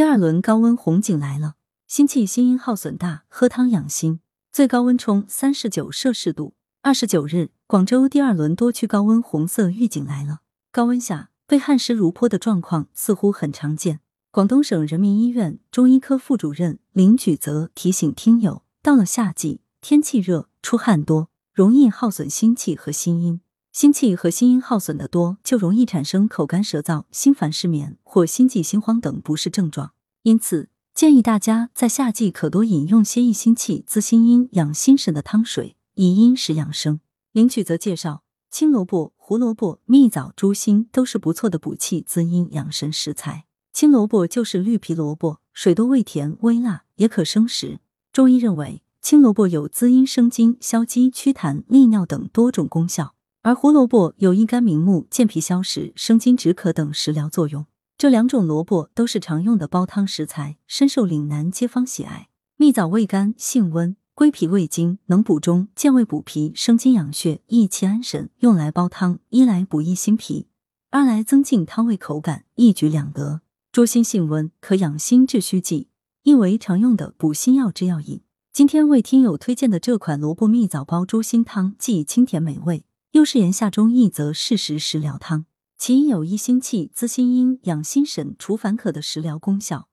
第二轮高温红警来了，心气心阴耗损大，喝汤养心。最高温冲三十九摄氏度。二十九日，广州第二轮多区高温红色预警来了。高温下，被汗湿如泼的状况似乎很常见。广东省人民医院中医科副主任林举泽提醒听友，到了夏季，天气热，出汗多，容易耗损心气和心阴。心气和心阴耗损的多，就容易产生口干舌燥、心烦失眠或心悸心慌等不适症状。因此，建议大家在夏季可多饮用些益心气、滋心阴、养心神的汤水，以阴食养生。林曲则介绍，青萝卜、胡萝卜、蜜枣、猪心都是不错的补气滋阴养神食材。青萝卜就是绿皮萝卜，水多味甜微辣，也可生食。中医认为，青萝卜有滋阴生津、消积祛痰、利尿等多种功效。而胡萝卜有益肝明目、健脾消食、生津止渴等食疗作用。这两种萝卜都是常用的煲汤食材，深受岭南街坊喜爱。蜜枣味甘性温，归脾胃经，能补中、健胃补脾、生津养血、益气安神，用来煲汤，一来补益心脾，二来增进汤味口感，一举两得。猪心性温，可养心治虚悸，亦为常用的补心药之药引。今天为听友推荐的这款萝卜蜜枣煲猪心汤，既清甜美味。又是言夏中一则适时食疗汤，其有益心气、滋心阴、养心神、除烦渴的食疗功效，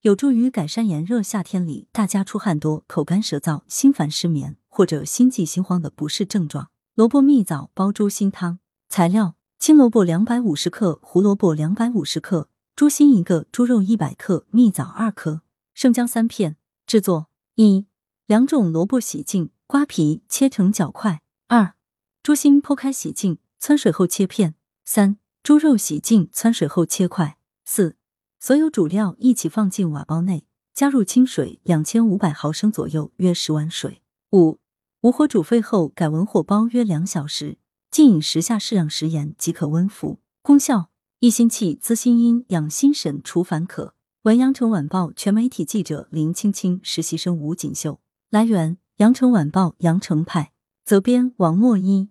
有助于改善炎热夏天里大家出汗多、口干舌燥、心烦失眠或者心悸心慌的不适症状。萝卜蜜枣煲猪心汤，材料：青萝卜两百五十克，胡萝卜两百五十克，猪心一个，猪肉一百克，蜜枣二颗，生姜三片。制作：一、两种萝卜洗净，刮皮，切成角块。二、猪心剖开洗净，汆水后切片。三、猪肉洗净，汆水后切块。四、所有主料一起放进瓦煲内，加入清水两千五百毫升左右，约十碗水。五、无火煮沸后改文火煲约两小时，浸饮时下适量食盐即可温服。功效：益心气、滋心阴、养心神、除烦渴。文阳城晚报全媒体记者林青青，实习生吴锦绣。来源：阳城晚报阳城派。责编：王墨一。